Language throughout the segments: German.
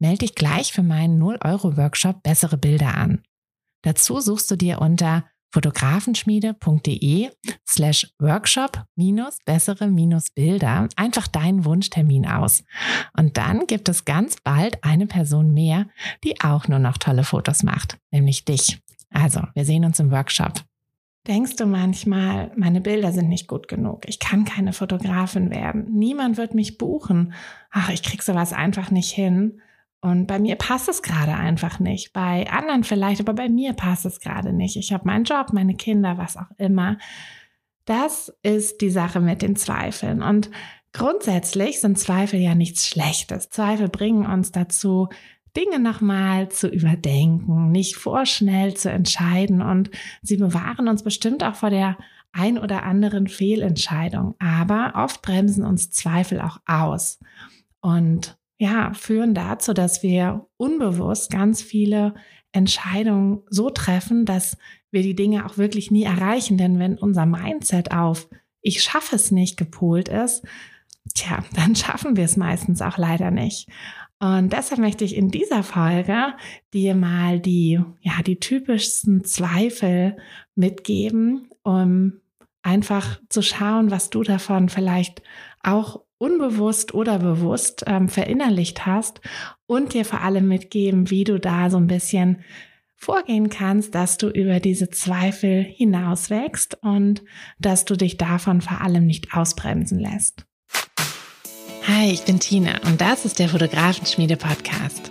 Melde dich gleich für meinen 0-Euro-Workshop Bessere Bilder an. Dazu suchst du dir unter fotografenschmiede.de slash workshop minus bessere minus Bilder einfach deinen Wunschtermin aus. Und dann gibt es ganz bald eine Person mehr, die auch nur noch tolle Fotos macht, nämlich dich. Also, wir sehen uns im Workshop. Denkst du manchmal, meine Bilder sind nicht gut genug, ich kann keine Fotografin werden, niemand wird mich buchen, ach, ich krieg sowas einfach nicht hin. Und bei mir passt es gerade einfach nicht. Bei anderen vielleicht, aber bei mir passt es gerade nicht. Ich habe meinen Job, meine Kinder, was auch immer. Das ist die Sache mit den Zweifeln. Und grundsätzlich sind Zweifel ja nichts Schlechtes. Zweifel bringen uns dazu, Dinge nochmal zu überdenken, nicht vorschnell zu entscheiden und sie bewahren uns bestimmt auch vor der ein oder anderen Fehlentscheidung. Aber oft bremsen uns Zweifel auch aus und ja, führen dazu, dass wir unbewusst ganz viele Entscheidungen so treffen, dass wir die Dinge auch wirklich nie erreichen. Denn wenn unser Mindset auf ich schaffe es nicht gepolt ist, tja, dann schaffen wir es meistens auch leider nicht. Und deshalb möchte ich in dieser Folge dir mal die, ja, die typischsten Zweifel mitgeben, um einfach zu schauen, was du davon vielleicht auch unbewusst oder bewusst ähm, verinnerlicht hast und dir vor allem mitgeben, wie du da so ein bisschen vorgehen kannst, dass du über diese Zweifel hinauswächst und dass du dich davon vor allem nicht ausbremsen lässt. Hi, ich bin Tina und das ist der Fotografenschmiede Podcast.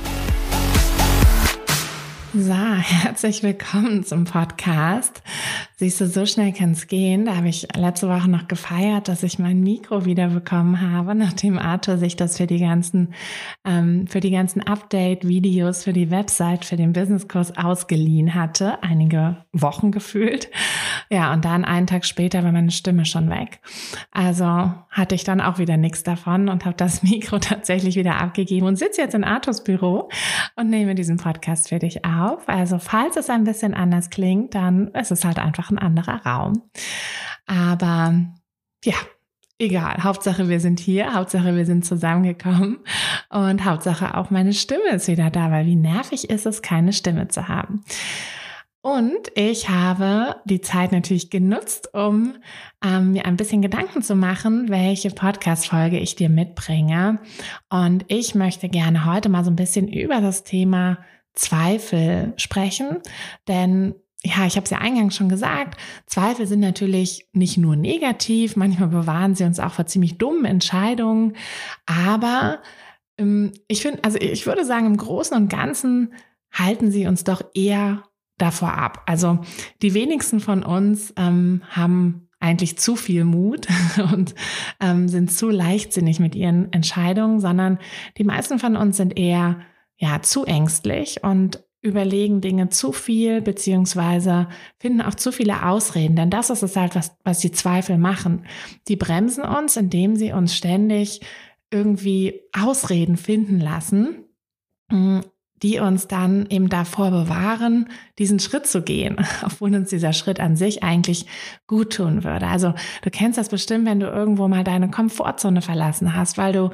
So, herzlich willkommen zum Podcast. Siehst du, so schnell kann es gehen. Da habe ich letzte Woche noch gefeiert, dass ich mein Mikro wieder bekommen habe, nachdem Arthur sich das für die ganzen, ähm, für die ganzen Update-Videos für die Website, für den Businesskurs ausgeliehen hatte. Einige Wochen gefühlt. Ja, und dann einen Tag später war meine Stimme schon weg. Also hatte ich dann auch wieder nichts davon und habe das Mikro tatsächlich wieder abgegeben und sitze jetzt in Arthurs Büro und nehme diesen Podcast für dich auf. Also falls es ein bisschen anders klingt, dann ist es halt einfach ein anderer Raum. Aber ja, egal. Hauptsache, wir sind hier. Hauptsache, wir sind zusammengekommen. Und Hauptsache, auch meine Stimme ist wieder da, weil wie nervig ist es, keine Stimme zu haben. Und ich habe die Zeit natürlich genutzt, um ähm, mir ein bisschen Gedanken zu machen, welche Podcast-Folge ich dir mitbringe. Und ich möchte gerne heute mal so ein bisschen über das Thema Zweifel sprechen, denn ja, ich habe es ja eingangs schon gesagt, Zweifel sind natürlich nicht nur negativ, manchmal bewahren sie uns auch vor ziemlich dummen Entscheidungen, aber ähm, ich finde, also ich würde sagen, im Großen und Ganzen halten sie uns doch eher davor ab. Also die wenigsten von uns ähm, haben eigentlich zu viel Mut und ähm, sind zu leichtsinnig mit ihren Entscheidungen, sondern die meisten von uns sind eher ja zu ängstlich und überlegen Dinge zu viel, beziehungsweise finden auch zu viele Ausreden. Denn das ist es halt, was, was die Zweifel machen. Die bremsen uns, indem sie uns ständig irgendwie Ausreden finden lassen, mm, die uns dann eben davor bewahren, diesen Schritt zu gehen, obwohl uns dieser Schritt an sich eigentlich gut tun würde. Also du kennst das bestimmt, wenn du irgendwo mal deine Komfortzone verlassen hast, weil du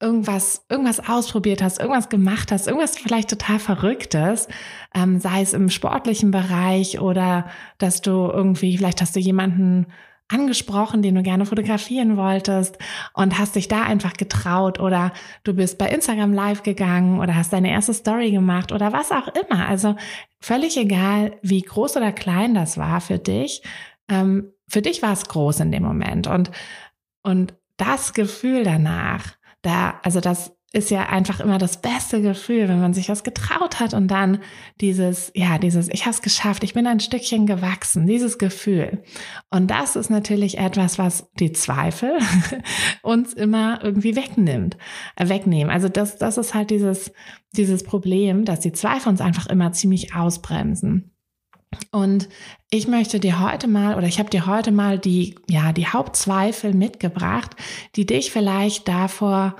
irgendwas, irgendwas ausprobiert hast, irgendwas gemacht hast, irgendwas vielleicht total Verrücktes, ähm, sei es im sportlichen Bereich oder dass du irgendwie, vielleicht hast du jemanden angesprochen, den du gerne fotografieren wolltest und hast dich da einfach getraut oder du bist bei Instagram live gegangen oder hast deine erste Story gemacht oder was auch immer. Also völlig egal, wie groß oder klein das war für dich. Ähm, für dich war es groß in dem Moment und, und das Gefühl danach, da, also das ist ja einfach immer das beste Gefühl, wenn man sich was getraut hat und dann dieses, ja, dieses, ich habe es geschafft, ich bin ein Stückchen gewachsen, dieses Gefühl. Und das ist natürlich etwas, was die Zweifel uns immer irgendwie wegnimmt, äh, wegnehmen. Also das, das ist halt dieses, dieses Problem, dass die Zweifel uns einfach immer ziemlich ausbremsen. Und ich möchte dir heute mal oder ich habe dir heute mal die ja die Hauptzweifel mitgebracht, die dich vielleicht davor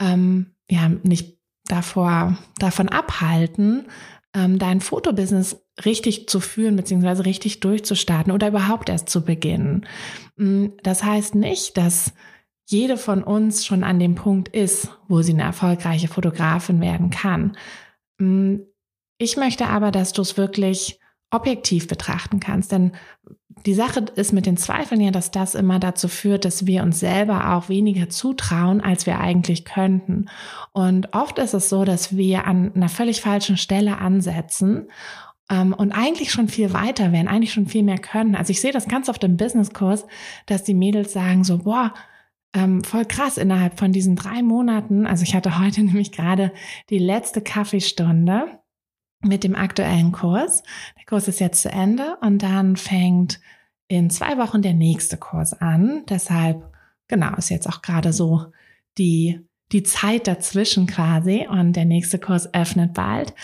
ähm, ja nicht davor davon abhalten, ähm, dein Fotobusiness richtig zu führen beziehungsweise richtig durchzustarten oder überhaupt erst zu beginnen. Mm, das heißt nicht, dass jede von uns schon an dem Punkt ist, wo sie eine erfolgreiche Fotografin werden kann. Mm, ich möchte aber, dass du es wirklich objektiv betrachten kannst. Denn die Sache ist mit den Zweifeln ja, dass das immer dazu führt, dass wir uns selber auch weniger zutrauen, als wir eigentlich könnten. Und oft ist es so, dass wir an einer völlig falschen Stelle ansetzen ähm, und eigentlich schon viel weiter wären, eigentlich schon viel mehr können. Also ich sehe das ganz oft im Businesskurs, dass die Mädels sagen so, boah, ähm, voll krass innerhalb von diesen drei Monaten. Also ich hatte heute nämlich gerade die letzte Kaffeestunde mit dem aktuellen Kurs. Der Kurs ist jetzt zu Ende und dann fängt in zwei Wochen der nächste Kurs an. Deshalb, genau, ist jetzt auch gerade so die, die Zeit dazwischen quasi und der nächste Kurs öffnet bald.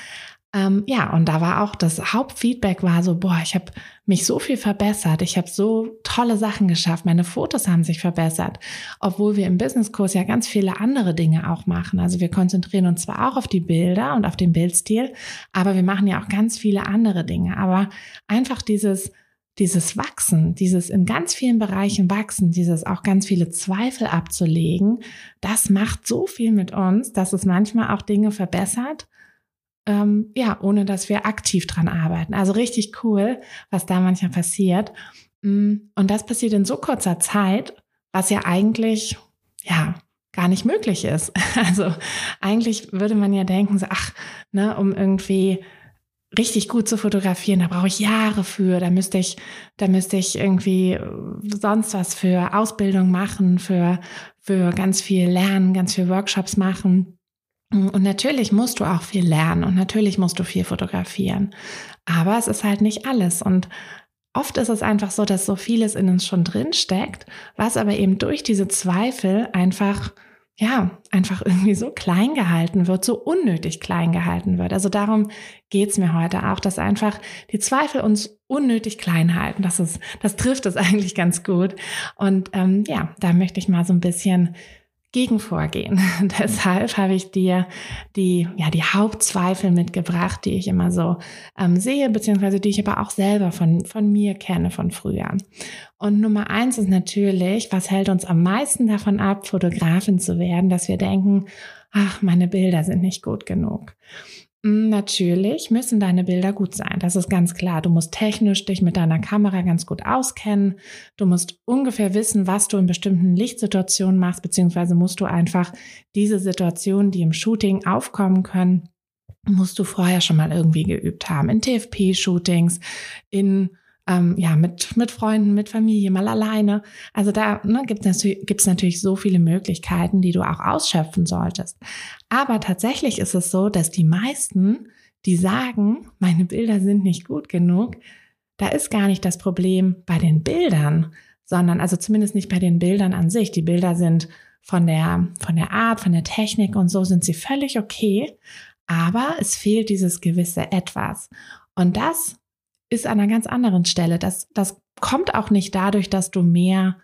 Ähm, ja, und da war auch das Hauptfeedback war so, boah, ich habe mich so viel verbessert, ich habe so tolle Sachen geschafft, meine Fotos haben sich verbessert, obwohl wir im Businesskurs ja ganz viele andere Dinge auch machen. Also wir konzentrieren uns zwar auch auf die Bilder und auf den Bildstil, aber wir machen ja auch ganz viele andere Dinge. Aber einfach dieses dieses Wachsen, dieses in ganz vielen Bereichen wachsen, dieses auch ganz viele Zweifel abzulegen, das macht so viel mit uns, dass es manchmal auch Dinge verbessert ähm, ja, ohne dass wir aktiv dran arbeiten. Also richtig cool, was da manchmal passiert. Mm, und das passiert in so kurzer Zeit, was ja eigentlich, ja, gar nicht möglich ist. Also eigentlich würde man ja denken, so, ach, ne, um irgendwie richtig gut zu fotografieren, da brauche ich Jahre für, da müsste ich, da müsste ich irgendwie sonst was für Ausbildung machen, für, für ganz viel lernen, ganz viel Workshops machen. Und natürlich musst du auch viel lernen und natürlich musst du viel fotografieren. Aber es ist halt nicht alles. Und oft ist es einfach so, dass so vieles in uns schon drin steckt, was aber eben durch diese Zweifel einfach, ja, einfach irgendwie so klein gehalten wird, so unnötig klein gehalten wird. Also darum geht's mir heute auch, dass einfach die Zweifel uns unnötig klein halten. Das ist, das trifft es eigentlich ganz gut. Und ähm, ja, da möchte ich mal so ein bisschen gegen vorgehen. Deshalb habe ich dir die, ja, die Hauptzweifel mitgebracht, die ich immer so ähm, sehe, beziehungsweise die ich aber auch selber von, von mir kenne von früher. Und Nummer eins ist natürlich, was hält uns am meisten davon ab, Fotografin zu werden, dass wir denken, ach, meine Bilder sind nicht gut genug. Mm, natürlich müssen deine Bilder gut sein. Das ist ganz klar. Du musst technisch dich mit deiner Kamera ganz gut auskennen. Du musst ungefähr wissen, was du in bestimmten Lichtsituationen machst, beziehungsweise musst du einfach diese Situationen, die im Shooting aufkommen können, musst du vorher schon mal irgendwie geübt haben. In TFP-Shootings, in ähm, ja, mit, mit Freunden, mit Familie, mal alleine. Also da ne, gibt es natürlich, natürlich so viele Möglichkeiten, die du auch ausschöpfen solltest. Aber tatsächlich ist es so, dass die meisten, die sagen, meine Bilder sind nicht gut genug, da ist gar nicht das Problem bei den Bildern, sondern also zumindest nicht bei den Bildern an sich. Die Bilder sind von der, von der Art, von der Technik und so sind sie völlig okay. Aber es fehlt dieses gewisse Etwas. Und das ist an einer ganz anderen Stelle. Das, das kommt auch nicht dadurch, dass du mehr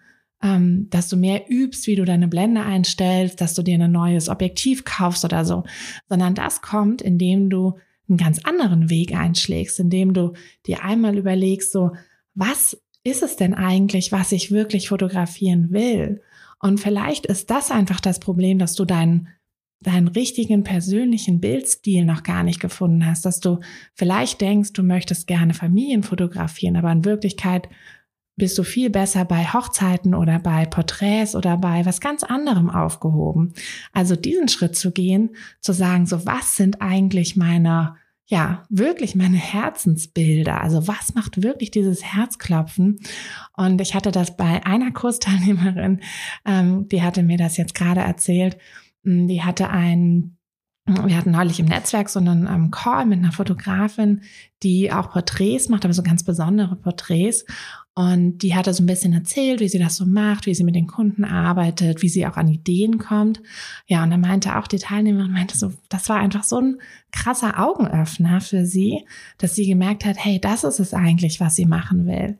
ähm, dass du mehr übst, wie du deine Blende einstellst, dass du dir ein neues Objektiv kaufst oder so, sondern das kommt, indem du einen ganz anderen Weg einschlägst, indem du dir einmal überlegst, so, was ist es denn eigentlich, was ich wirklich fotografieren will? Und vielleicht ist das einfach das Problem, dass du deinen deinen richtigen persönlichen Bildstil noch gar nicht gefunden hast, dass du vielleicht denkst, du möchtest gerne Familien fotografieren, aber in Wirklichkeit bist du viel besser bei Hochzeiten oder bei Porträts oder bei was ganz anderem aufgehoben. Also diesen Schritt zu gehen, zu sagen, so was sind eigentlich meine, ja, wirklich meine Herzensbilder? Also was macht wirklich dieses Herzklopfen? Und ich hatte das bei einer Kursteilnehmerin, ähm, die hatte mir das jetzt gerade erzählt. Hm, die hatte ein wir hatten neulich im Netzwerk so einen ähm, Call mit einer Fotografin, die auch Porträts macht, aber so ganz besondere Porträts. Und die hatte so ein bisschen erzählt, wie sie das so macht, wie sie mit den Kunden arbeitet, wie sie auch an Ideen kommt. Ja, und dann meinte auch die Teilnehmerin, meinte so, das war einfach so ein krasser Augenöffner für sie, dass sie gemerkt hat, hey, das ist es eigentlich, was sie machen will.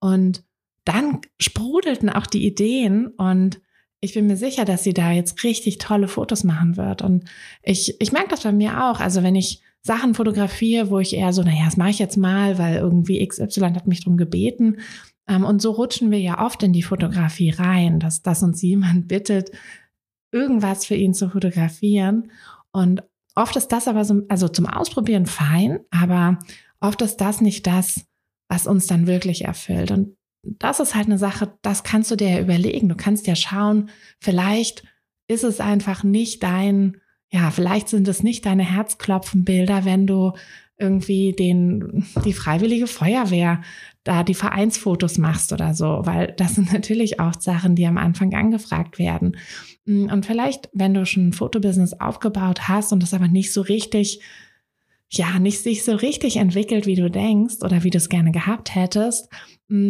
Und dann sprudelten auch die Ideen und ich bin mir sicher, dass sie da jetzt richtig tolle Fotos machen wird. Und ich, ich merke das bei mir auch. Also wenn ich Sachen fotografiere, wo ich eher so, naja, das mache ich jetzt mal, weil irgendwie XY hat mich drum gebeten. Ähm, und so rutschen wir ja oft in die Fotografie rein, dass, dass uns jemand bittet, irgendwas für ihn zu fotografieren. Und oft ist das aber so, also zum Ausprobieren fein, aber oft ist das nicht das, was uns dann wirklich erfüllt. Und das ist halt eine Sache, das kannst du dir ja überlegen. Du kannst ja schauen, vielleicht ist es einfach nicht dein ja, vielleicht sind es nicht deine Herzklopfenbilder, wenn du irgendwie den, die freiwillige Feuerwehr da die Vereinsfotos machst oder so, weil das sind natürlich auch Sachen, die am Anfang angefragt werden. Und vielleicht, wenn du schon ein Fotobusiness aufgebaut hast und das aber nicht so richtig, ja, nicht sich so richtig entwickelt, wie du denkst oder wie du es gerne gehabt hättest,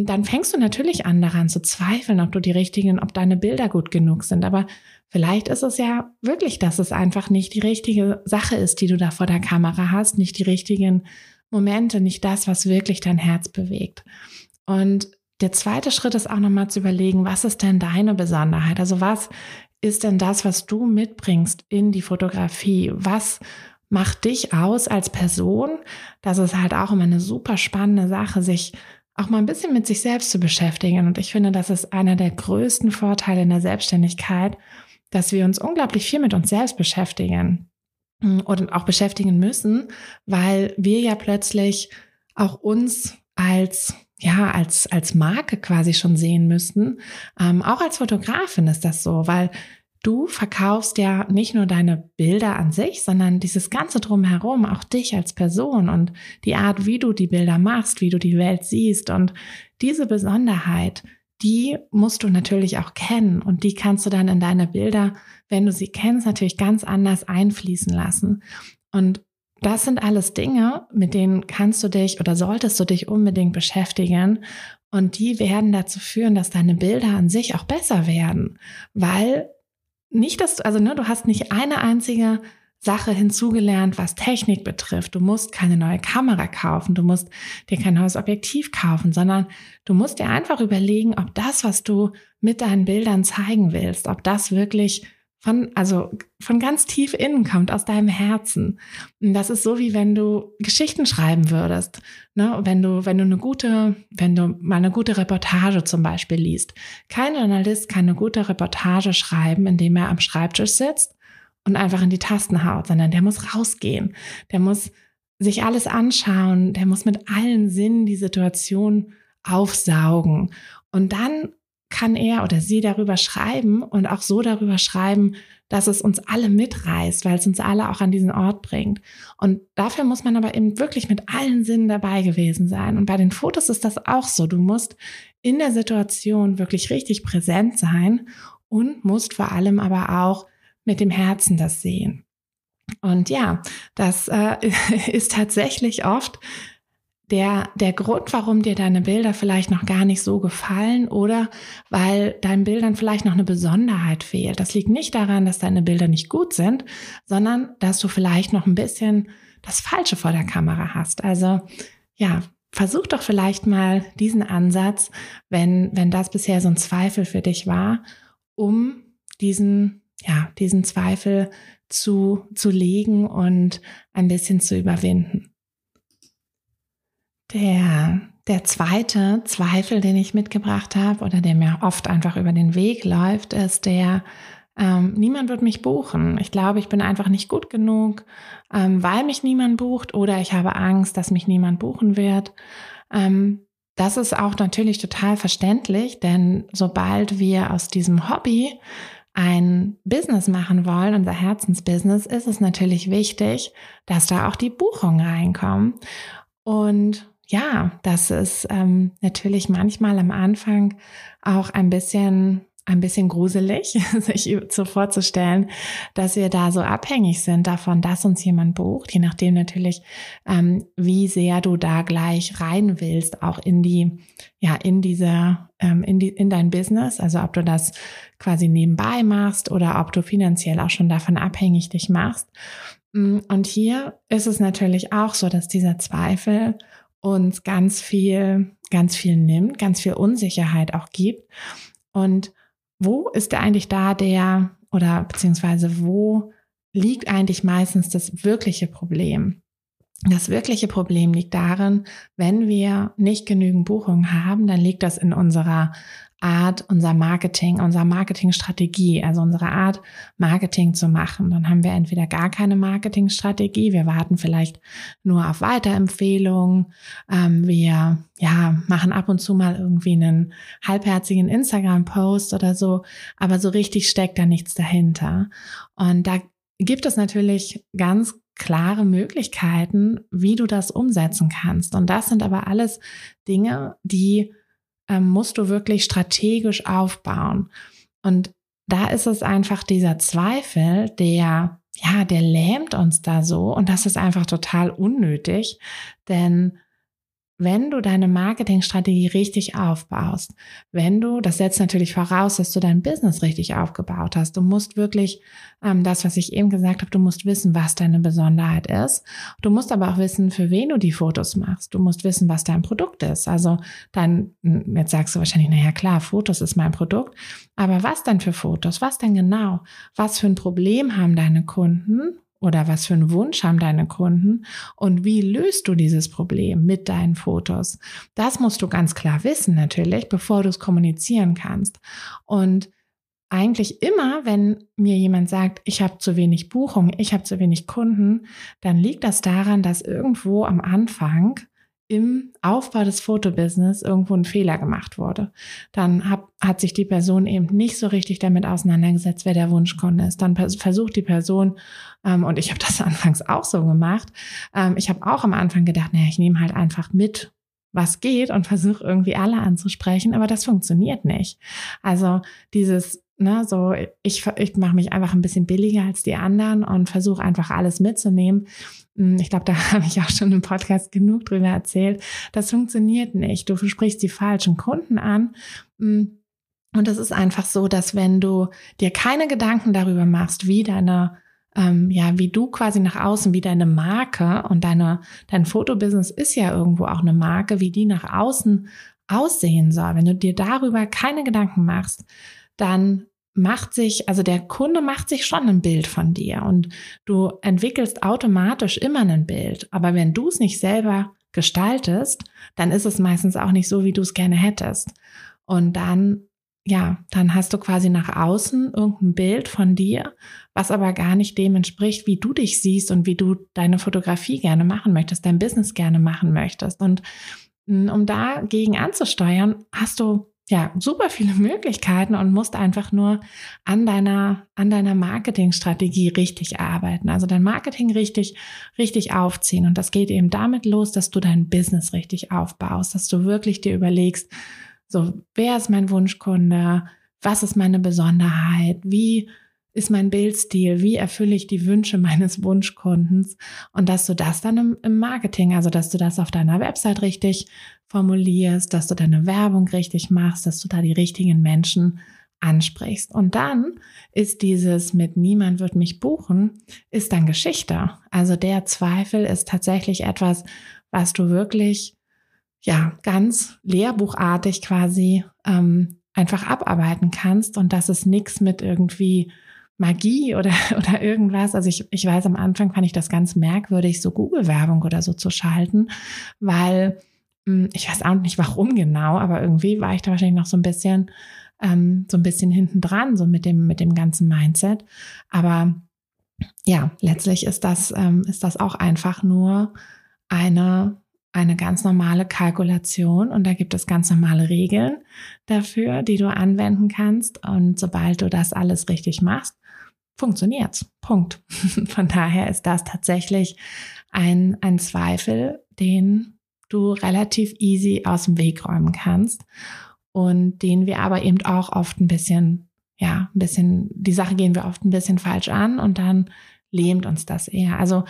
dann fängst du natürlich an daran zu zweifeln, ob du die richtigen, ob deine Bilder gut genug sind. Aber Vielleicht ist es ja wirklich, dass es einfach nicht die richtige Sache ist, die du da vor der Kamera hast, nicht die richtigen Momente, nicht das, was wirklich dein Herz bewegt. Und der zweite Schritt ist auch nochmal zu überlegen, was ist denn deine Besonderheit? Also was ist denn das, was du mitbringst in die Fotografie? Was macht dich aus als Person? Das ist halt auch immer eine super spannende Sache, sich auch mal ein bisschen mit sich selbst zu beschäftigen. Und ich finde, das ist einer der größten Vorteile in der Selbstständigkeit, dass wir uns unglaublich viel mit uns selbst beschäftigen oder auch beschäftigen müssen, weil wir ja plötzlich auch uns als ja, als, als Marke quasi schon sehen müssten. Ähm, auch als Fotografin ist das so, weil du verkaufst ja nicht nur deine Bilder an sich, sondern dieses Ganze drumherum, auch dich als Person und die Art, wie du die Bilder machst, wie du die Welt siehst und diese Besonderheit, die musst du natürlich auch kennen und die kannst du dann in deine Bilder, wenn du sie kennst, natürlich ganz anders einfließen lassen. Und das sind alles Dinge, mit denen kannst du dich oder solltest du dich unbedingt beschäftigen. Und die werden dazu führen, dass deine Bilder an sich auch besser werden. Weil nicht, dass du, also ne, du hast nicht eine einzige Sache hinzugelernt, was Technik betrifft. Du musst keine neue Kamera kaufen, du musst dir kein neues Objektiv kaufen, sondern du musst dir einfach überlegen, ob das, was du mit deinen Bildern zeigen willst, ob das wirklich von, also von ganz tief innen kommt, aus deinem Herzen. Und das ist so, wie wenn du Geschichten schreiben würdest. Ne? Wenn du, wenn du eine gute, wenn du mal eine gute Reportage zum Beispiel liest. Kein Journalist kann eine gute Reportage schreiben, indem er am Schreibtisch sitzt und einfach in die Tasten haut, sondern der muss rausgehen. Der muss sich alles anschauen. Der muss mit allen Sinnen die Situation aufsaugen. Und dann kann er oder sie darüber schreiben und auch so darüber schreiben, dass es uns alle mitreißt, weil es uns alle auch an diesen Ort bringt. Und dafür muss man aber eben wirklich mit allen Sinnen dabei gewesen sein. Und bei den Fotos ist das auch so. Du musst in der Situation wirklich richtig präsent sein und musst vor allem aber auch mit dem Herzen das sehen. Und ja, das äh, ist tatsächlich oft der, der Grund, warum dir deine Bilder vielleicht noch gar nicht so gefallen oder weil deinen Bildern vielleicht noch eine Besonderheit fehlt. Das liegt nicht daran, dass deine Bilder nicht gut sind, sondern dass du vielleicht noch ein bisschen das Falsche vor der Kamera hast. Also ja, versuch doch vielleicht mal diesen Ansatz, wenn, wenn das bisher so ein Zweifel für dich war, um diesen, ja, diesen Zweifel zu, zu legen und ein bisschen zu überwinden. Der, der zweite Zweifel, den ich mitgebracht habe oder der mir oft einfach über den Weg läuft, ist der, ähm, niemand wird mich buchen. Ich glaube, ich bin einfach nicht gut genug, ähm, weil mich niemand bucht oder ich habe Angst, dass mich niemand buchen wird. Ähm, das ist auch natürlich total verständlich, denn sobald wir aus diesem Hobby ein Business machen wollen, unser Herzensbusiness, ist es natürlich wichtig, dass da auch die Buchungen reinkommen. Und ja, das ist ähm, natürlich manchmal am Anfang auch ein bisschen ein bisschen gruselig, sich so vorzustellen, dass wir da so abhängig sind davon, dass uns jemand bucht, je nachdem natürlich, ähm, wie sehr du da gleich rein willst, auch in die, ja, in diese, ähm, in die, in dein Business, also ob du das quasi nebenbei machst oder ob du finanziell auch schon davon abhängig dich machst. Mm, und hier ist es natürlich auch so, dass dieser Zweifel uns ganz viel, ganz viel nimmt, ganz viel Unsicherheit auch gibt und wo ist eigentlich da der oder beziehungsweise wo liegt eigentlich meistens das wirkliche Problem? Das wirkliche Problem liegt darin, wenn wir nicht genügend Buchungen haben, dann liegt das in unserer Art, unser Marketing, unserer Marketingstrategie, also unsere Art, Marketing zu machen. Dann haben wir entweder gar keine Marketingstrategie, wir warten vielleicht nur auf Weiterempfehlungen, ähm, wir ja, machen ab und zu mal irgendwie einen halbherzigen Instagram-Post oder so, aber so richtig steckt da nichts dahinter. Und da gibt es natürlich ganz klare Möglichkeiten, wie du das umsetzen kannst. Und das sind aber alles Dinge, die ähm, musst du wirklich strategisch aufbauen. Und da ist es einfach dieser Zweifel, der, ja, der lähmt uns da so. Und das ist einfach total unnötig, denn wenn du deine Marketingstrategie richtig aufbaust, wenn du, das setzt natürlich voraus, dass du dein Business richtig aufgebaut hast. Du musst wirklich ähm, das, was ich eben gesagt habe, du musst wissen, was deine Besonderheit ist. Du musst aber auch wissen, für wen du die Fotos machst. Du musst wissen, was dein Produkt ist. Also dann, hm, jetzt sagst du wahrscheinlich, naja klar, Fotos ist mein Produkt. Aber was denn für Fotos? Was denn genau? Was für ein Problem haben deine Kunden? Oder was für einen Wunsch haben deine Kunden? Und wie löst du dieses Problem mit deinen Fotos? Das musst du ganz klar wissen natürlich, bevor du es kommunizieren kannst. Und eigentlich immer, wenn mir jemand sagt, ich habe zu wenig Buchung, ich habe zu wenig Kunden, dann liegt das daran, dass irgendwo am Anfang im Aufbau des Fotobusiness irgendwo ein Fehler gemacht wurde. Dann hab, hat sich die Person eben nicht so richtig damit auseinandergesetzt, wer der Wunschkunde ist. Dann versucht die Person, ähm, und ich habe das anfangs auch so gemacht, ähm, ich habe auch am Anfang gedacht, naja, ich nehme halt einfach mit, was geht und versuche irgendwie alle anzusprechen, aber das funktioniert nicht. Also dieses Ne, so ich, ich mache mich einfach ein bisschen billiger als die anderen und versuche einfach alles mitzunehmen. Hm, ich glaube, da habe ich auch schon im Podcast genug drüber erzählt. Das funktioniert nicht. Du sprichst die falschen Kunden an. Hm, und es ist einfach so, dass wenn du dir keine Gedanken darüber machst, wie deine ähm, ja, wie du quasi nach außen, wie deine Marke und deine, dein Fotobusiness ist ja irgendwo auch eine Marke, wie die nach außen aussehen soll. Wenn du dir darüber keine Gedanken machst, dann macht sich, also der Kunde macht sich schon ein Bild von dir und du entwickelst automatisch immer ein Bild. Aber wenn du es nicht selber gestaltest, dann ist es meistens auch nicht so, wie du es gerne hättest. Und dann, ja, dann hast du quasi nach außen irgendein Bild von dir, was aber gar nicht dem entspricht, wie du dich siehst und wie du deine Fotografie gerne machen möchtest, dein Business gerne machen möchtest. Und mm, um dagegen anzusteuern, hast du ja, super viele Möglichkeiten und musst einfach nur an deiner, an deiner Marketingstrategie richtig arbeiten. Also dein Marketing richtig, richtig aufziehen. Und das geht eben damit los, dass du dein Business richtig aufbaust, dass du wirklich dir überlegst, so, wer ist mein Wunschkunde? Was ist meine Besonderheit? Wie ist mein Bildstil? Wie erfülle ich die Wünsche meines Wunschkundens? Und dass du das dann im, im, Marketing, also dass du das auf deiner Website richtig formulierst, dass du deine Werbung richtig machst, dass du da die richtigen Menschen ansprichst. Und dann ist dieses mit niemand wird mich buchen, ist dann Geschichte. Also der Zweifel ist tatsächlich etwas, was du wirklich ja, ganz lehrbuchartig quasi ähm, einfach abarbeiten kannst und das ist nichts mit irgendwie Magie oder, oder irgendwas. Also ich, ich weiß, am Anfang fand ich das ganz merkwürdig, so Google-Werbung oder so zu schalten, weil ich weiß auch nicht warum genau, aber irgendwie war ich da wahrscheinlich noch so ein bisschen, ähm, so ein bisschen hinten dran, so mit dem, mit dem ganzen Mindset. Aber ja, letztlich ist das, ähm, ist das auch einfach nur eine eine ganz normale Kalkulation und da gibt es ganz normale Regeln dafür, die du anwenden kannst. Und sobald du das alles richtig machst, funktioniert's. Punkt. Von daher ist das tatsächlich ein, ein Zweifel, den du relativ easy aus dem Weg räumen kannst und den wir aber eben auch oft ein bisschen, ja, ein bisschen, die Sache gehen wir oft ein bisschen falsch an und dann lähmt uns das eher. Also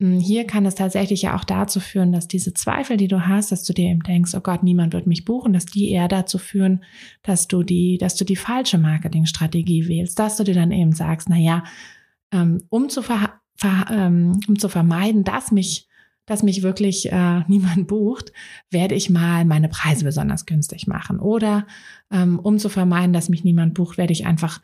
hm, hier kann es tatsächlich ja auch dazu führen, dass diese Zweifel, die du hast, dass du dir eben denkst, oh Gott, niemand wird mich buchen, dass die eher dazu führen, dass du die, dass du die falsche Marketingstrategie wählst, dass du dir dann eben sagst, na ja, ähm, um zu ver, ver, ähm, um zu vermeiden, dass mich, dass mich wirklich äh, niemand bucht, werde ich mal meine Preise besonders günstig machen. Oder ähm, um zu vermeiden, dass mich niemand bucht, werde ich einfach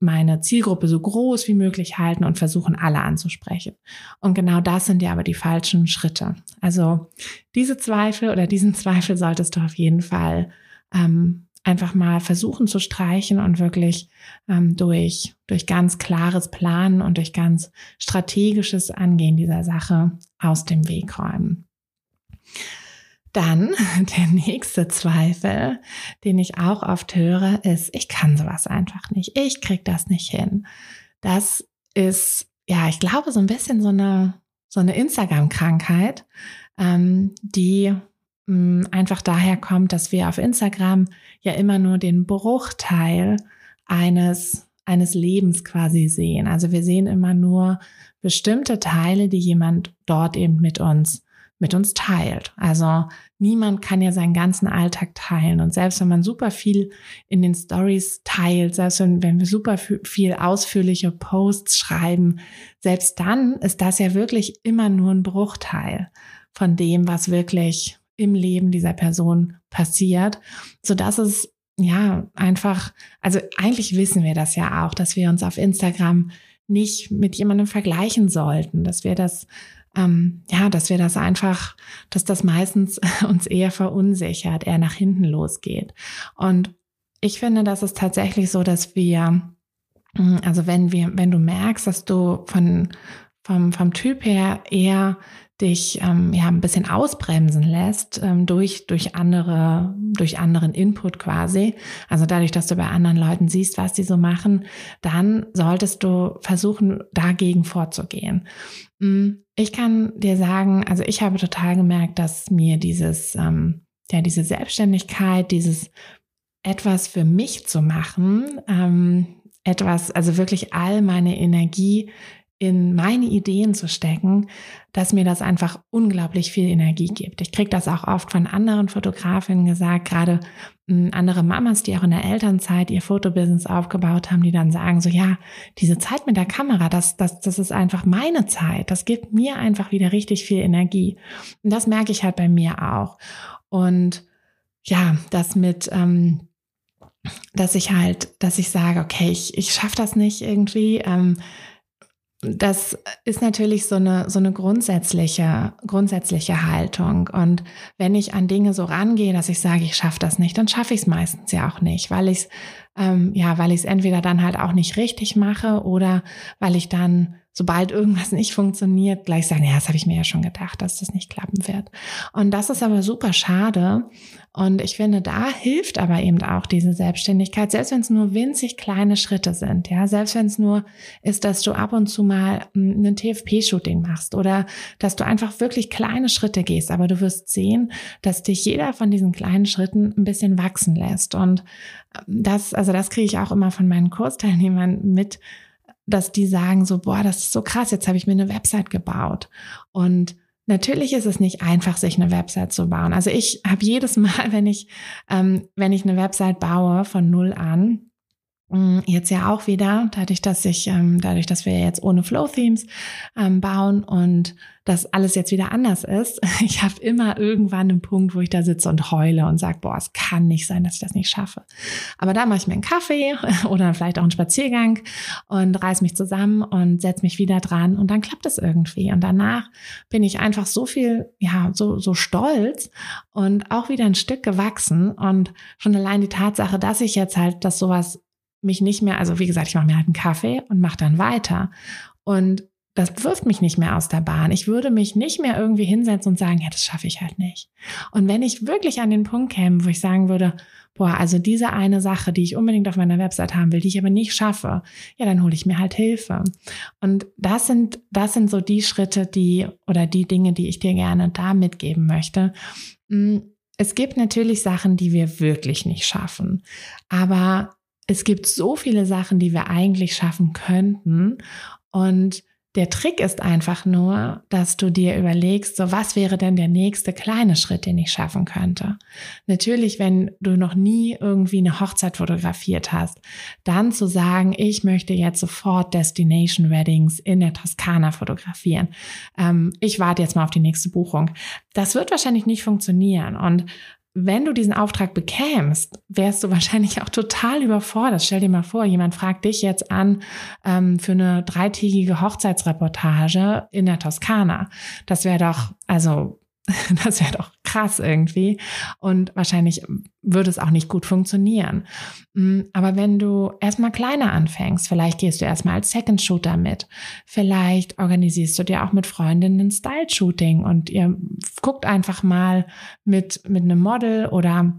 meine Zielgruppe so groß wie möglich halten und versuchen, alle anzusprechen. Und genau das sind ja aber die falschen Schritte. Also diese Zweifel oder diesen Zweifel solltest du auf jeden Fall ähm, einfach mal versuchen zu streichen und wirklich ähm, durch, durch ganz klares Planen und durch ganz strategisches Angehen dieser Sache aus dem Weg räumen. Dann der nächste Zweifel, den ich auch oft höre, ist, ich kann sowas einfach nicht. Ich krieg das nicht hin. Das ist, ja, ich glaube, so ein bisschen so eine, so eine Instagram-Krankheit, ähm, die einfach daher kommt, dass wir auf Instagram ja immer nur den Bruchteil eines, eines Lebens quasi sehen. Also wir sehen immer nur bestimmte Teile, die jemand dort eben mit uns mit uns teilt. Also niemand kann ja seinen ganzen Alltag teilen. Und selbst wenn man super viel in den Stories teilt, selbst wenn, wenn wir super viel ausführliche Posts schreiben, selbst dann ist das ja wirklich immer nur ein Bruchteil von dem, was wirklich im Leben dieser Person passiert, so dass es ja einfach, also eigentlich wissen wir das ja auch, dass wir uns auf Instagram nicht mit jemandem vergleichen sollten, dass wir das ähm, ja, dass wir das einfach, dass das meistens uns eher verunsichert, eher nach hinten losgeht. Und ich finde, das ist tatsächlich so, dass wir, mm, also wenn wir, wenn du merkst, dass du von, vom, vom Typ her eher dich ähm, ja ein bisschen ausbremsen lässt ähm, durch durch andere durch anderen Input quasi. Also dadurch dass du bei anderen Leuten siehst was die so machen dann solltest du versuchen dagegen vorzugehen. Mm, ich kann dir sagen also ich habe total gemerkt dass mir dieses ähm, ja diese Selbstständigkeit dieses etwas für mich zu machen ähm, etwas also wirklich all meine Energie in meine Ideen zu stecken, dass mir das einfach unglaublich viel Energie gibt. Ich kriege das auch oft von anderen Fotografinnen gesagt, gerade hm, andere Mamas, die auch in der Elternzeit ihr Fotobusiness aufgebaut haben, die dann sagen so, ja, diese Zeit mit der Kamera, das, das, das ist einfach meine Zeit. Das gibt mir einfach wieder richtig viel Energie. Und das merke ich halt bei mir auch. Und ja, das mit, ähm, dass ich halt, dass ich sage, okay, ich, ich schaffe das nicht irgendwie. Ähm, das ist natürlich so eine, so eine grundsätzliche, grundsätzliche Haltung. Und wenn ich an Dinge so rangehe, dass ich sage, ich schaffe das nicht, dann schaffe ich es meistens ja auch nicht, weil ich es, ähm, ja, weil ich es entweder dann halt auch nicht richtig mache oder weil ich dann sobald irgendwas nicht funktioniert, gleich sagen, ja, das habe ich mir ja schon gedacht, dass das nicht klappen wird. Und das ist aber super schade. Und ich finde, da hilft aber eben auch diese Selbstständigkeit, selbst wenn es nur winzig kleine Schritte sind, ja, selbst wenn es nur ist, dass du ab und zu mal hm, ein TFP-Shooting machst oder dass du einfach wirklich kleine Schritte gehst, aber du wirst sehen, dass dich jeder von diesen kleinen Schritten ein bisschen wachsen lässt. Und das, also das kriege ich auch immer von meinen Kursteilnehmern mit, dass die sagen so, boah, das ist so krass, jetzt habe ich mir eine Website gebaut. Und natürlich ist es nicht einfach, sich eine Website zu bauen. Also ich habe jedes Mal, wenn ich, ähm, wenn ich eine Website baue von null an, jetzt ja auch wieder, dadurch, dass ich, ähm, dadurch, dass wir jetzt ohne Flow-Themes ähm, bauen und das alles jetzt wieder anders ist, ich habe immer irgendwann einen Punkt, wo ich da sitze und heule und sage, boah, es kann nicht sein, dass ich das nicht schaffe. Aber da mache ich mir einen Kaffee oder vielleicht auch einen Spaziergang und reiß mich zusammen und setze mich wieder dran und dann klappt es irgendwie. Und danach bin ich einfach so viel, ja, so, so stolz und auch wieder ein Stück gewachsen und schon allein die Tatsache, dass ich jetzt halt, dass sowas mich nicht mehr, also wie gesagt, ich mache mir halt einen Kaffee und mache dann weiter. Und das wirft mich nicht mehr aus der Bahn. Ich würde mich nicht mehr irgendwie hinsetzen und sagen, ja, das schaffe ich halt nicht. Und wenn ich wirklich an den Punkt käme, wo ich sagen würde, boah, also diese eine Sache, die ich unbedingt auf meiner Website haben will, die ich aber nicht schaffe, ja, dann hole ich mir halt Hilfe. Und das sind, das sind so die Schritte, die oder die Dinge, die ich dir gerne da mitgeben möchte. Hm, es gibt natürlich Sachen, die wir wirklich nicht schaffen. Aber es gibt so viele Sachen, die wir eigentlich schaffen könnten. Und der Trick ist einfach nur, dass du dir überlegst, so was wäre denn der nächste kleine Schritt, den ich schaffen könnte. Natürlich, wenn du noch nie irgendwie eine Hochzeit fotografiert hast, dann zu sagen, ich möchte jetzt sofort Destination Weddings in der Toskana fotografieren. Ähm, ich warte jetzt mal auf die nächste Buchung. Das wird wahrscheinlich nicht funktionieren. Und wenn du diesen Auftrag bekämst, wärst du wahrscheinlich auch total überfordert. Stell dir mal vor, jemand fragt dich jetzt an ähm, für eine dreitägige Hochzeitsreportage in der Toskana. Das wäre doch, also Das wäre doch krass irgendwie. Und wahrscheinlich würde es auch nicht gut funktionieren. Mm, aber wenn du erstmal kleiner anfängst, vielleicht gehst du erstmal als Second Shooter mit. Vielleicht organisierst du dir auch mit Freundinnen ein Style-Shooting und ihr guckt einfach mal mit, mit einem Model oder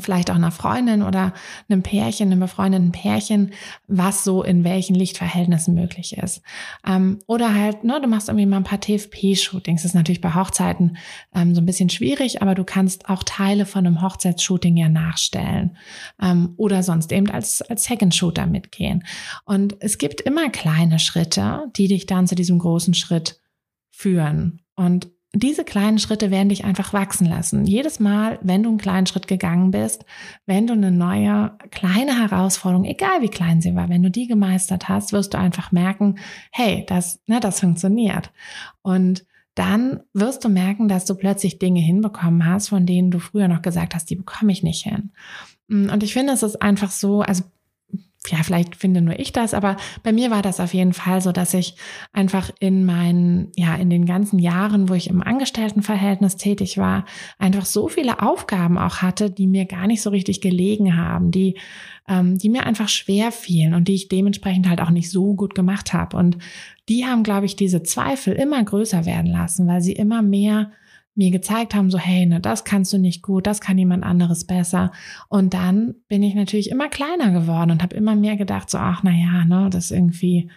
vielleicht auch einer Freundin oder einem Pärchen, einem befreundeten Pärchen, was so in welchen Lichtverhältnissen möglich ist. Ähm, oder halt, ne, du machst irgendwie mal ein paar TFP-Shootings. Das ist natürlich bei Hochzeiten ähm, so ein bisschen schwierig, aber du kannst auch Teile von einem Hochzeitsshooting ja nachstellen. Ähm, oder sonst eben als, als Second Shooter mitgehen. Und es gibt immer kleine Schritte, die dich dann zu diesem großen Schritt führen. Und diese kleinen Schritte werden dich einfach wachsen lassen. Jedes Mal, wenn du einen kleinen Schritt gegangen bist, wenn du eine neue kleine Herausforderung, egal wie klein sie war, wenn du die gemeistert hast, wirst du einfach merken, hey, das, ne, das funktioniert. Und dann wirst du merken, dass du plötzlich Dinge hinbekommen hast, von denen du früher noch gesagt hast, die bekomme ich nicht hin. Und ich finde, es ist einfach so, also ja, vielleicht finde nur ich das, aber bei mir war das auf jeden Fall so, dass ich einfach in meinen, ja, in den ganzen Jahren, wo ich im Angestelltenverhältnis tätig war, einfach so viele Aufgaben auch hatte, die mir gar nicht so richtig gelegen haben, die, ähm, die mir einfach schwer fielen und die ich dementsprechend halt auch nicht so gut gemacht habe. Und die haben, glaube ich, diese Zweifel immer größer werden lassen, weil sie immer mehr mir gezeigt haben, so hey, ne, das kannst du nicht gut, das kann jemand anderes besser. Und dann bin ich natürlich immer kleiner geworden und habe immer mehr gedacht, so ach na ja, ne, das ist irgendwie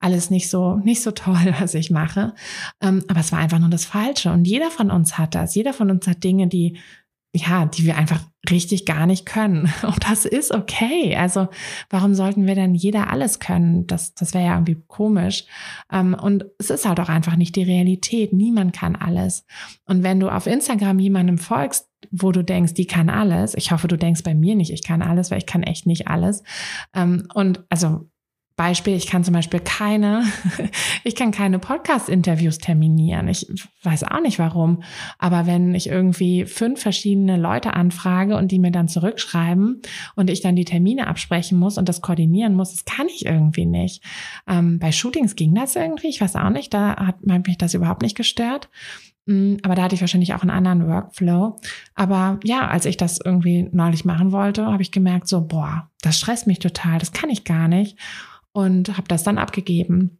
alles nicht so nicht so toll, was ich mache. Ähm, aber es war einfach nur das Falsche. Und jeder von uns hat das. Jeder von uns hat Dinge, die ja, die wir einfach richtig gar nicht können. Und das ist okay. Also warum sollten wir denn jeder alles können? Das, das wäre ja irgendwie komisch. Ähm, und es ist halt auch einfach nicht die Realität. Niemand kann alles. Und wenn du auf Instagram jemandem folgst, wo du denkst, die kann alles, ich hoffe, du denkst bei mir nicht, ich kann alles, weil ich kann echt nicht alles. Ähm, und also Beispiel, ich kann zum Beispiel keine, ich kann keine Podcast-Interviews terminieren. Ich weiß auch nicht warum. Aber wenn ich irgendwie fünf verschiedene Leute anfrage und die mir dann zurückschreiben und ich dann die Termine absprechen muss und das koordinieren muss, das kann ich irgendwie nicht. Ähm, bei Shootings ging das irgendwie, ich weiß auch nicht, da hat mich das überhaupt nicht gestört. Mm, aber da hatte ich wahrscheinlich auch einen anderen Workflow. Aber ja, als ich das irgendwie neulich machen wollte, habe ich gemerkt, so, boah, das stresst mich total, das kann ich gar nicht und habe das dann abgegeben.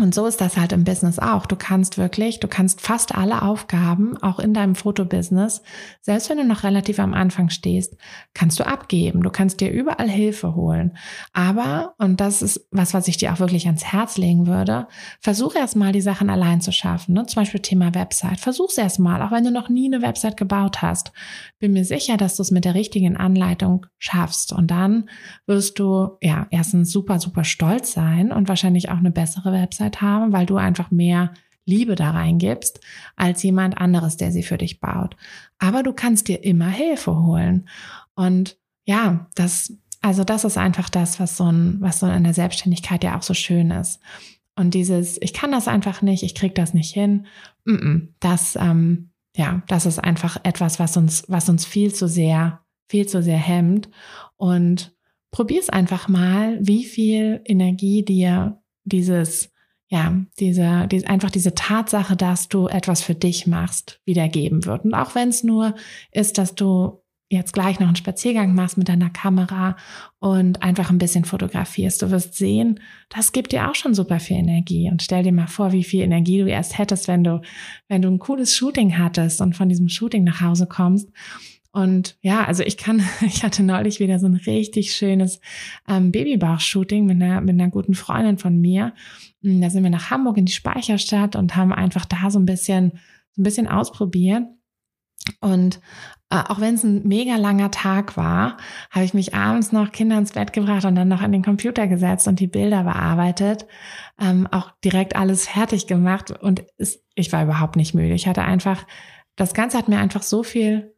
Und so ist das halt im Business auch. Du kannst wirklich, du kannst fast alle Aufgaben, auch in deinem Fotobusiness, selbst wenn du noch relativ am Anfang stehst, kannst du abgeben. Du kannst dir überall Hilfe holen. Aber, und das ist was, was ich dir auch wirklich ans Herz legen würde, versuch erst mal die Sachen allein zu schaffen. Ne? Zum Beispiel Thema Website. Versuch's erst mal, auch wenn du noch nie eine Website gebaut hast. Bin mir sicher, dass du es mit der richtigen Anleitung schaffst. Und dann wirst du, ja, erstens super, super stolz sein und wahrscheinlich auch eine bessere Website Zeit haben, weil du einfach mehr Liebe da reingibst als jemand anderes, der sie für dich baut. Aber du kannst dir immer Hilfe holen. Und ja, das also das ist einfach das, was so, ein, was so in der Selbstständigkeit ja auch so schön ist. Und dieses, ich kann das einfach nicht, ich krieg das nicht hin, das, ähm, ja, das ist einfach etwas, was uns, was uns viel zu sehr, viel zu sehr hemmt. Und probier es einfach mal, wie viel Energie dir dieses, ja, diese, diese, einfach diese Tatsache, dass du etwas für dich machst, wiedergeben wird. Und auch wenn es nur ist, dass du jetzt gleich noch einen Spaziergang machst mit deiner Kamera und einfach ein bisschen fotografierst. Du wirst sehen, das gibt dir auch schon super viel Energie. Und stell dir mal vor, wie viel Energie du erst hättest, wenn du, wenn du ein cooles Shooting hattest und von diesem Shooting nach Hause kommst. Und ja, also ich kann, ich hatte neulich wieder so ein richtig schönes ähm, Babybauch-Shooting mit einer, mit einer guten Freundin von mir. Hm, da sind wir nach Hamburg in die Speicherstadt und haben einfach da so ein bisschen, so ein bisschen ausprobiert. Und äh, auch wenn es ein mega langer Tag war, habe ich mich abends noch Kinder ins Bett gebracht und dann noch an den Computer gesetzt und die Bilder bearbeitet, ähm, auch direkt alles fertig gemacht und es, ich war überhaupt nicht müde. Ich hatte einfach, das Ganze hat mir einfach so viel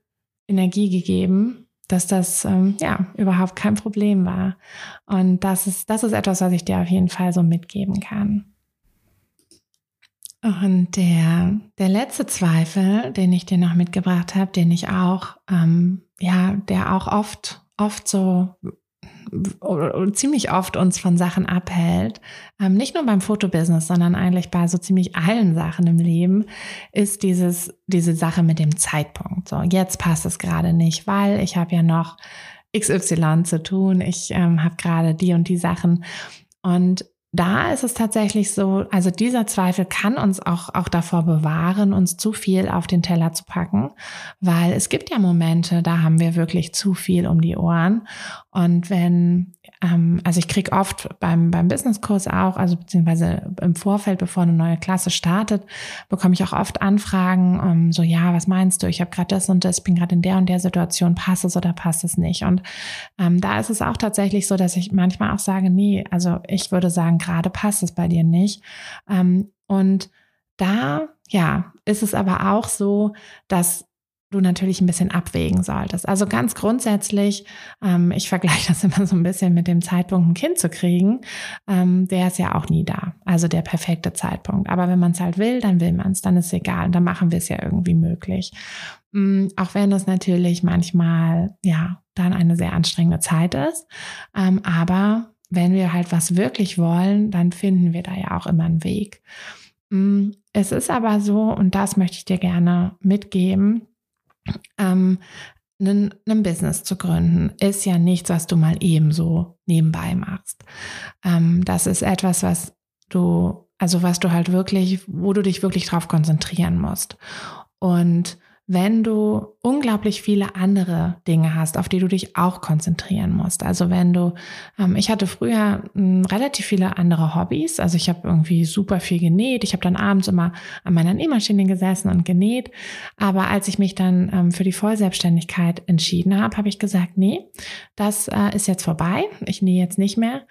Energie gegeben, dass das ähm, ja überhaupt kein Problem war. Und das ist, das ist etwas, was ich dir auf jeden Fall so mitgeben kann. Und der, der letzte Zweifel, den ich dir noch mitgebracht habe, den ich auch, ähm, ja, der auch oft, oft so ziemlich oft uns von Sachen abhält, ähm, nicht nur beim Fotobusiness, sondern eigentlich bei so ziemlich allen Sachen im Leben, ist dieses, diese Sache mit dem Zeitpunkt. So, jetzt passt es gerade nicht, weil ich habe ja noch XY zu tun, ich ähm, habe gerade die und die Sachen. Und da ist es tatsächlich so, also dieser Zweifel kann uns auch, auch davor bewahren, uns zu viel auf den Teller zu packen, weil es gibt ja Momente, da haben wir wirklich zu viel um die Ohren. Und wenn also ich krieg oft beim, beim Businesskurs auch, also beziehungsweise im Vorfeld, bevor eine neue Klasse startet, bekomme ich auch oft Anfragen, um, ähm, so ja, was meinst du? Ich habe gerade das und das, bin gerade in der und der Situation, passt es oder passt es nicht? Und ähm, da ist es auch tatsächlich so, dass ich manchmal auch sage, nee, also ich würde sagen, gerade passt es bei dir nicht. Ähm, und da, ja, ist es aber auch so, dass du natürlich ein bisschen abwägen solltest. Also ganz grundsätzlich, ähm, ich vergleiche das immer so ein bisschen mit dem Zeitpunkt, ein Kind zu kriegen, ähm, der ist ja auch nie da. Also der perfekte Zeitpunkt. Aber wenn man es halt will, dann will man es, dann ist es egal. Dann machen wir es ja irgendwie möglich. Ähm, auch wenn es natürlich manchmal, ja, dann eine sehr anstrengende Zeit ist. Ähm, aber wenn wir halt was wirklich wollen, dann finden wir da ja auch immer einen Weg. Mm, es ist aber so, und das möchte ich dir gerne mitgeben, ähm, ein, ein Business zu gründen, ist ja nichts, was du mal ebenso nebenbei machst. Ähm, das ist etwas, was du, also was du halt wirklich, wo du dich wirklich drauf konzentrieren musst. Und wenn du unglaublich viele andere Dinge hast, auf die du dich auch konzentrieren musst. Also wenn du, ähm, ich hatte früher ähm, relativ viele andere Hobbys. Also ich habe irgendwie super viel genäht. Ich habe dann abends immer an meiner Nähmaschine gesessen und genäht. Aber als ich mich dann ähm, für die Vollselbstständigkeit entschieden habe, habe ich gesagt, nee, das äh, ist jetzt vorbei. Ich nähe jetzt nicht mehr,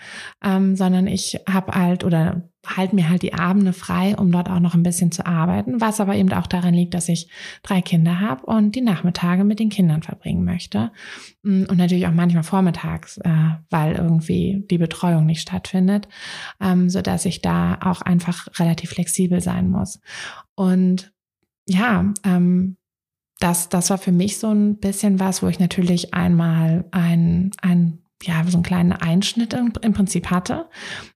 ähm, sondern ich habe halt oder halte mir halt die Abende frei, um dort auch noch ein bisschen zu arbeiten, was aber eben auch daran liegt, dass ich drei Kinder habe und die Nachmittage mit den Kindern verbringen möchte. Mm, und natürlich auch manchmal vormittags, äh, weil irgendwie die Betreuung nicht stattfindet, ähm, so dass ich da auch einfach relativ flexibel sein muss. Und ja, ähm, das, das war für mich so ein bisschen was, wo ich natürlich einmal ein, ein ja, so einen kleinen Einschnitt im, im Prinzip hatte,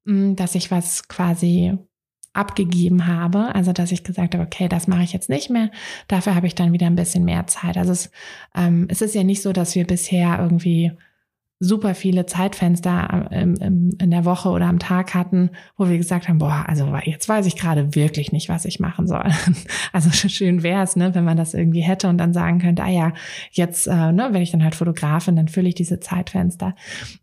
mm, dass ich was quasi abgegeben habe, also dass ich gesagt habe, okay, das mache ich jetzt nicht mehr. Dafür habe ich dann wieder ein bisschen mehr Zeit. Also es, ähm, es ist ja nicht so, dass wir bisher irgendwie super viele Zeitfenster in der Woche oder am Tag hatten, wo wir gesagt haben, boah, also jetzt weiß ich gerade wirklich nicht, was ich machen soll. Also schön wäre es, ne, wenn man das irgendwie hätte und dann sagen könnte, ah ja, jetzt, äh, ne, wenn ich dann halt Fotografin, dann fülle ich diese Zeitfenster.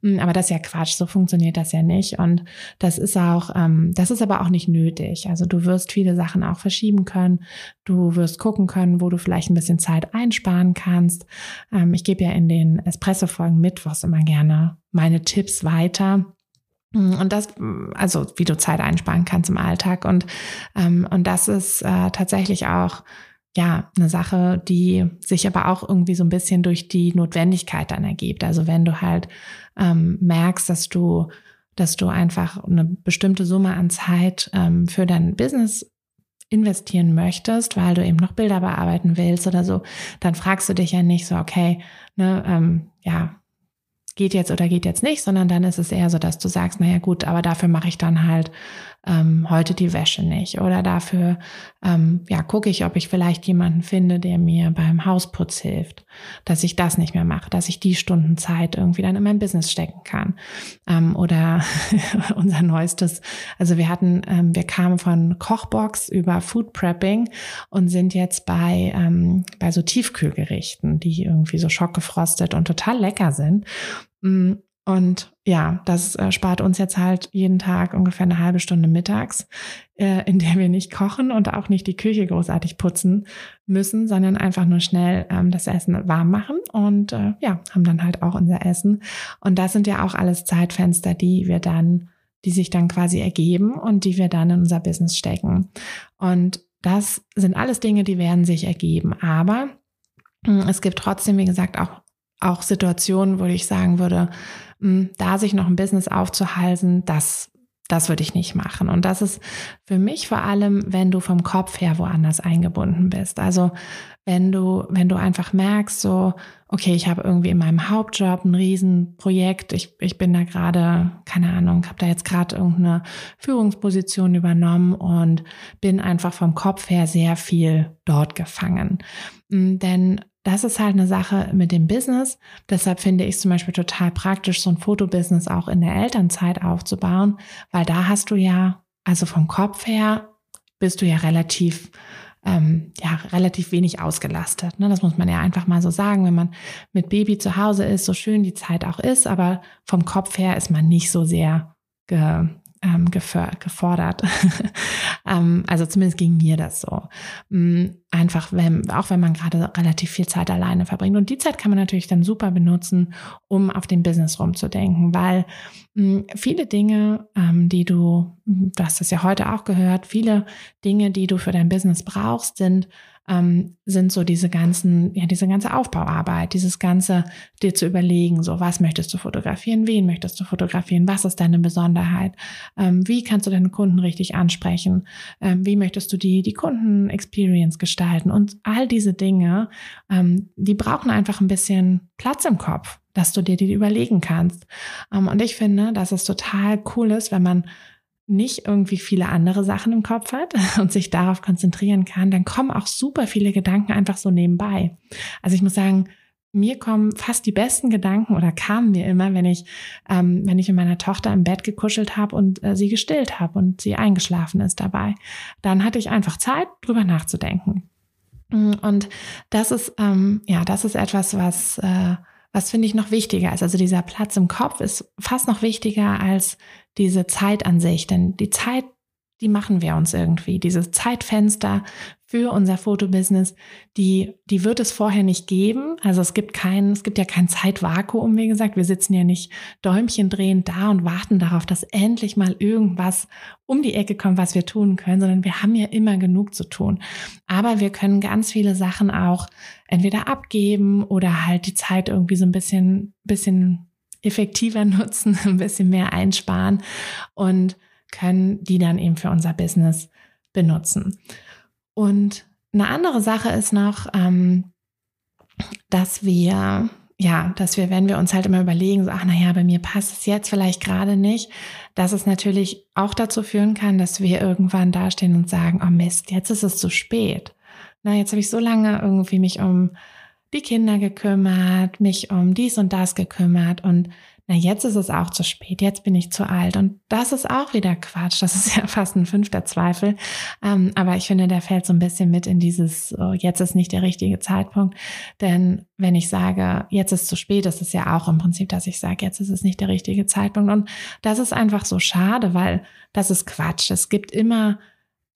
Hm, aber das ist ja Quatsch, so funktioniert das ja nicht. Und das ist auch, ähm, das ist aber auch nicht nötig. Also du wirst viele Sachen auch verschieben können. Du wirst gucken können, wo du vielleicht ein bisschen Zeit einsparen kannst. Ähm, ich gebe ja in den Espresso-Folgen Mittwochs immer gerne meine Tipps weiter. Und das, also wie du Zeit einsparen kannst im Alltag. Und, ähm, und das ist äh, tatsächlich auch ja, eine Sache, die sich aber auch irgendwie so ein bisschen durch die Notwendigkeit dann ergibt. Also wenn du halt ähm, merkst, dass du, dass du einfach eine bestimmte Summe an Zeit ähm, für dein Business investieren möchtest, weil du eben noch Bilder bearbeiten willst oder so, dann fragst du dich ja nicht so, okay, ne, ähm, ja, geht jetzt oder geht jetzt nicht, sondern dann ist es eher so, dass du sagst, naja gut, aber dafür mache ich dann halt ähm, heute die Wäsche nicht. Oder dafür ähm, ja, gucke ich, ob ich vielleicht jemanden finde, der mir beim Hausputz hilft, dass ich das nicht mehr mache, dass ich die Stunden Zeit irgendwie dann in mein Business stecken kann. Ähm, oder unser neuestes, also wir hatten, ähm, wir kamen von Kochbox über Food Prepping und sind jetzt bei, ähm, bei so Tiefkühlgerichten, die irgendwie so schockgefrostet und total lecker sind. Mm, und ja, das äh, spart uns jetzt halt jeden Tag ungefähr eine halbe Stunde mittags, äh, in der wir nicht kochen und auch nicht die Küche großartig putzen müssen, sondern einfach nur schnell ähm, das Essen warm machen und äh, ja, haben dann halt auch unser Essen. Und das sind ja auch alles Zeitfenster, die wir dann, die sich dann quasi ergeben und die wir dann in unser Business stecken. Und das sind alles Dinge, die werden sich ergeben. Aber hm, es gibt trotzdem, wie gesagt, auch, auch Situationen, wo ich sagen würde, da sich noch ein Business aufzuhalten, das, das würde ich nicht machen. Und das ist für mich vor allem, wenn du vom Kopf her woanders eingebunden bist. Also wenn du, wenn du einfach merkst, so, okay, ich habe irgendwie in meinem Hauptjob ein Riesenprojekt, ich, ich bin da gerade, keine Ahnung, habe da jetzt gerade irgendeine Führungsposition übernommen und bin einfach vom Kopf her sehr viel dort gefangen. Hm, denn das ist halt eine Sache mit dem Business. Deshalb finde ich es zum Beispiel total praktisch, so ein Fotobusiness auch in der Elternzeit aufzubauen, weil da hast du ja, also vom Kopf her, bist du ja relativ ähm, ja relativ wenig ausgelastet. Ne? Das muss man ja einfach mal so sagen, wenn man mit Baby zu Hause ist, so schön die Zeit auch ist, aber vom Kopf her ist man nicht so sehr ge, ähm, gefordert. ähm, also zumindest ging mir das so. Mm, einfach, wenn, auch wenn man gerade relativ viel Zeit alleine verbringt. Und die Zeit kann man natürlich dann super benutzen, um auf dem Business rumzudenken, weil mh, mm, viele Dinge, ähm, die du, du hast es ja heute auch gehört, viele Dinge, die du für dein Business brauchst, sind ähm, sind so diese ganzen, ja, diese ganze Aufbauarbeit, dieses ganze dir zu überlegen, so was möchtest du fotografieren, wen möchtest du fotografieren, was ist deine Besonderheit, ähm, wie kannst du deine Kunden richtig ansprechen, ähm, wie möchtest du die, die Kunden-Experience gestalten und all diese Dinge, ähm, die brauchen einfach ein bisschen Platz im Kopf, dass du dir die überlegen kannst. Ähm, und ich finde, dass es total cool ist, wenn man nicht irgendwie viele andere Sachen im Kopf hat und sich darauf konzentrieren kann, dann kommen auch super viele Gedanken einfach so nebenbei. Also ich muss sagen, mir kommen fast die besten Gedanken oder kamen mir immer, wenn ich, ähm, wenn ich mit meiner Tochter im Bett gekuschelt habe und äh, sie gestillt habe und sie eingeschlafen ist dabei. Dann hatte ich einfach Zeit, drüber nachzudenken. Und das ist, ähm, ja, das ist etwas, was, äh, was finde ich noch wichtiger ist. Also dieser Platz im Kopf ist fast noch wichtiger als diese Zeit an sich. Denn die Zeit, die machen wir uns irgendwie. Dieses Zeitfenster für unser Fotobusiness, die, die wird es vorher nicht geben. Also es gibt kein, es gibt ja kein Zeitvakuum, wie gesagt. Wir sitzen ja nicht Däumchen drehen da und warten darauf, dass endlich mal irgendwas um die Ecke kommt, was wir tun können, sondern wir haben ja immer genug zu tun. Aber wir können ganz viele Sachen auch entweder abgeben oder halt die Zeit irgendwie so ein bisschen, bisschen effektiver nutzen, ein bisschen mehr einsparen und können die dann eben für unser Business benutzen. Und eine andere Sache ist noch, ähm, dass wir ja, dass wir, wenn wir uns halt immer überlegen, so, ach naja, bei mir passt es jetzt vielleicht gerade nicht, dass es natürlich auch dazu führen kann, dass wir irgendwann dastehen und sagen, oh Mist, jetzt ist es zu spät. Na, jetzt habe ich so lange irgendwie mich um die Kinder gekümmert, mich um dies und das gekümmert und na, jetzt ist es auch zu spät, jetzt bin ich zu alt. Und das ist auch wieder Quatsch. Das ist ja fast ein fünfter Zweifel. Ähm, aber ich finde, der fällt so ein bisschen mit in dieses, oh, jetzt ist nicht der richtige Zeitpunkt. Denn wenn ich sage, jetzt ist zu spät, ist es ja auch im Prinzip, dass ich sage, jetzt ist es nicht der richtige Zeitpunkt. Und das ist einfach so schade, weil das ist Quatsch. Es gibt immer,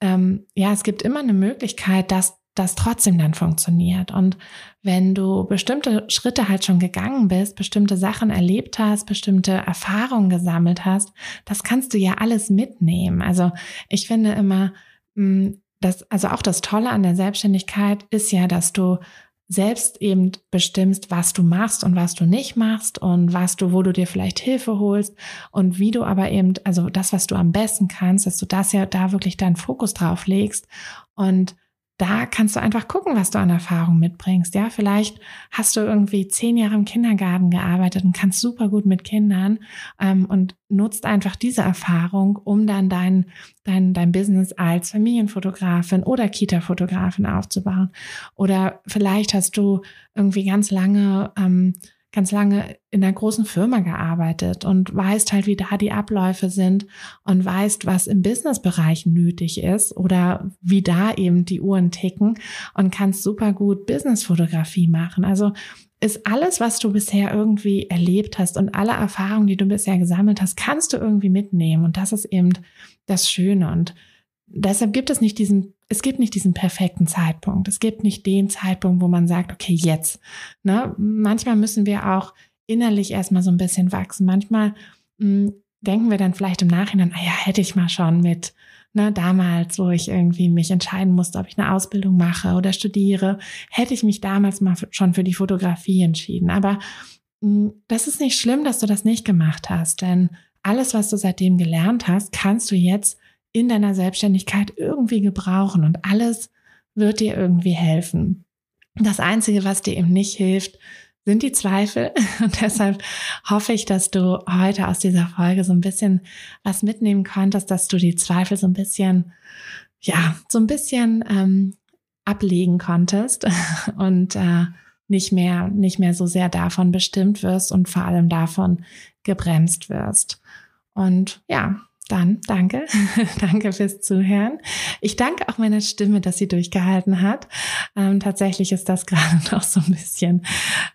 ähm, ja, es gibt immer eine Möglichkeit, dass das trotzdem dann funktioniert. Und wenn du bestimmte Schritte halt schon gegangen bist, bestimmte Sachen erlebt hast, bestimmte Erfahrungen gesammelt hast, das kannst du ja alles mitnehmen. Also ich finde immer, hm, das, also auch das Tolle an der Selbstständigkeit ist ja, dass du selbst eben bestimmst, was du machst und was du nicht machst und was du, wo du dir vielleicht Hilfe holst und wie du aber eben, also das, was du am besten kannst, dass du das ja da wirklich deinen Fokus drauf legst und da kannst du einfach gucken, was du an Erfahrung mitbringst. Ja, vielleicht hast du irgendwie zehn Jahre im Kindergarten gearbeitet und kannst super gut mit Kindern ähm, und nutzt einfach diese Erfahrung, um dann dein, dein, dein Business als Familienfotografin oder Kita-Fotografin aufzubauen. Oder vielleicht hast du irgendwie ganz lange ähm, ganz lange in einer großen Firma gearbeitet und weißt halt, wie da die Abläufe sind und weißt, was im Businessbereich nötig ist oder wie da eben die Uhren ticken und kannst super gut Businessfotografie machen. Also ist alles, was du bisher irgendwie erlebt hast und alle Erfahrungen, die du bisher gesammelt hast, kannst du irgendwie mitnehmen. Und das ist eben das Schöne. Und deshalb gibt es nicht diesen, es gibt nicht diesen perfekten Zeitpunkt. Es gibt nicht den Zeitpunkt, wo man sagt, okay, jetzt. Ne? Manchmal müssen wir auch innerlich erstmal so ein bisschen wachsen. Manchmal mh, hm, denken wir dann vielleicht im Nachhinein, ah ja, hätte ich mal schon mit ne, damals, wo ich irgendwie mich entscheiden musste, ob ich eine Ausbildung mache oder studiere, hätte ich mich damals mal schon für die Fotografie entschieden. Aber mh, hm, das ist nicht schlimm, dass du das nicht gemacht hast, denn alles, was du seitdem gelernt hast, kannst du jetzt in deiner Selbstständigkeit irgendwie gebrauchen und alles wird dir irgendwie helfen. Das Einzige, was dir eben nicht hilft, sind die Zweifel. Und deshalb hoffe ich, dass du heute aus dieser Folge so ein bisschen was mitnehmen konntest, dass du die Zweifel so ein bisschen, ja, so ein bisschen ähm, ablegen konntest und äh, nicht mehr, nicht mehr so sehr davon bestimmt wirst und vor allem davon gebremst wirst. Und ja, dann danke, danke fürs Zuhören. Ich danke auch meiner Stimme, dass sie durchgehalten hat. Ähm, tatsächlich ist das gerade noch so ein bisschen,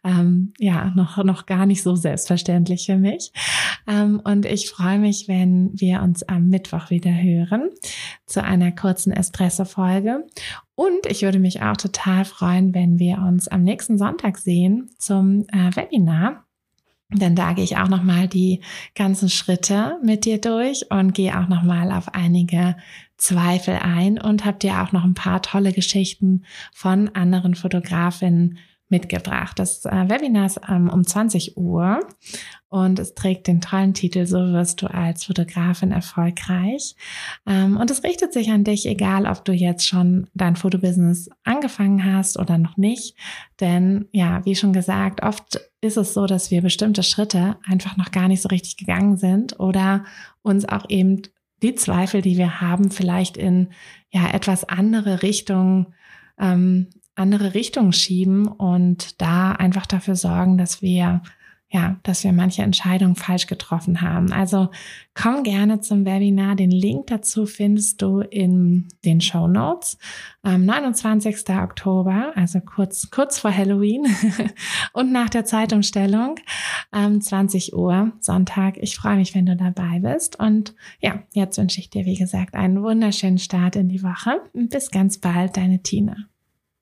ähm, ja, noch, noch gar nicht so selbstverständlich für mich. Ähm, und ich freue mich, wenn wir uns am Mittwoch wieder hören zu einer kurzen Espresso-Folge. Und ich würde mich auch total freuen, wenn wir uns am nächsten Sonntag sehen zum äh, Webinar denn da gehe ich auch nochmal die ganzen Schritte mit dir durch und gehe auch nochmal auf einige Zweifel ein und habe dir auch noch ein paar tolle Geschichten von anderen Fotografinnen mitgebracht. Das äh, Webinar ist ähm, um 20 Uhr und es trägt den tollen Titel So wirst du als Fotografin erfolgreich. Ähm, und es richtet sich an dich, egal ob du jetzt schon dein Fotobusiness angefangen hast oder noch nicht. Denn ja, wie schon gesagt, oft ist es so, dass wir bestimmte Schritte einfach noch gar nicht so richtig gegangen sind oder uns auch eben die Zweifel, die wir haben, vielleicht in ja etwas andere Richtungen ähm, andere Richtungen schieben und da einfach dafür sorgen, dass wir ja, dass wir manche Entscheidungen falsch getroffen haben. Also komm gerne zum Webinar. Den Link dazu findest du in den Show Notes. Am 29. Oktober, also kurz, kurz vor Halloween und nach der Zeitumstellung, ähm, 20 Uhr, Sonntag. Ich freue mich, wenn du dabei bist. Und ja, jetzt wünsche ich dir, wie gesagt, einen wunderschönen Start in die Woche. Bis ganz bald, deine Tina.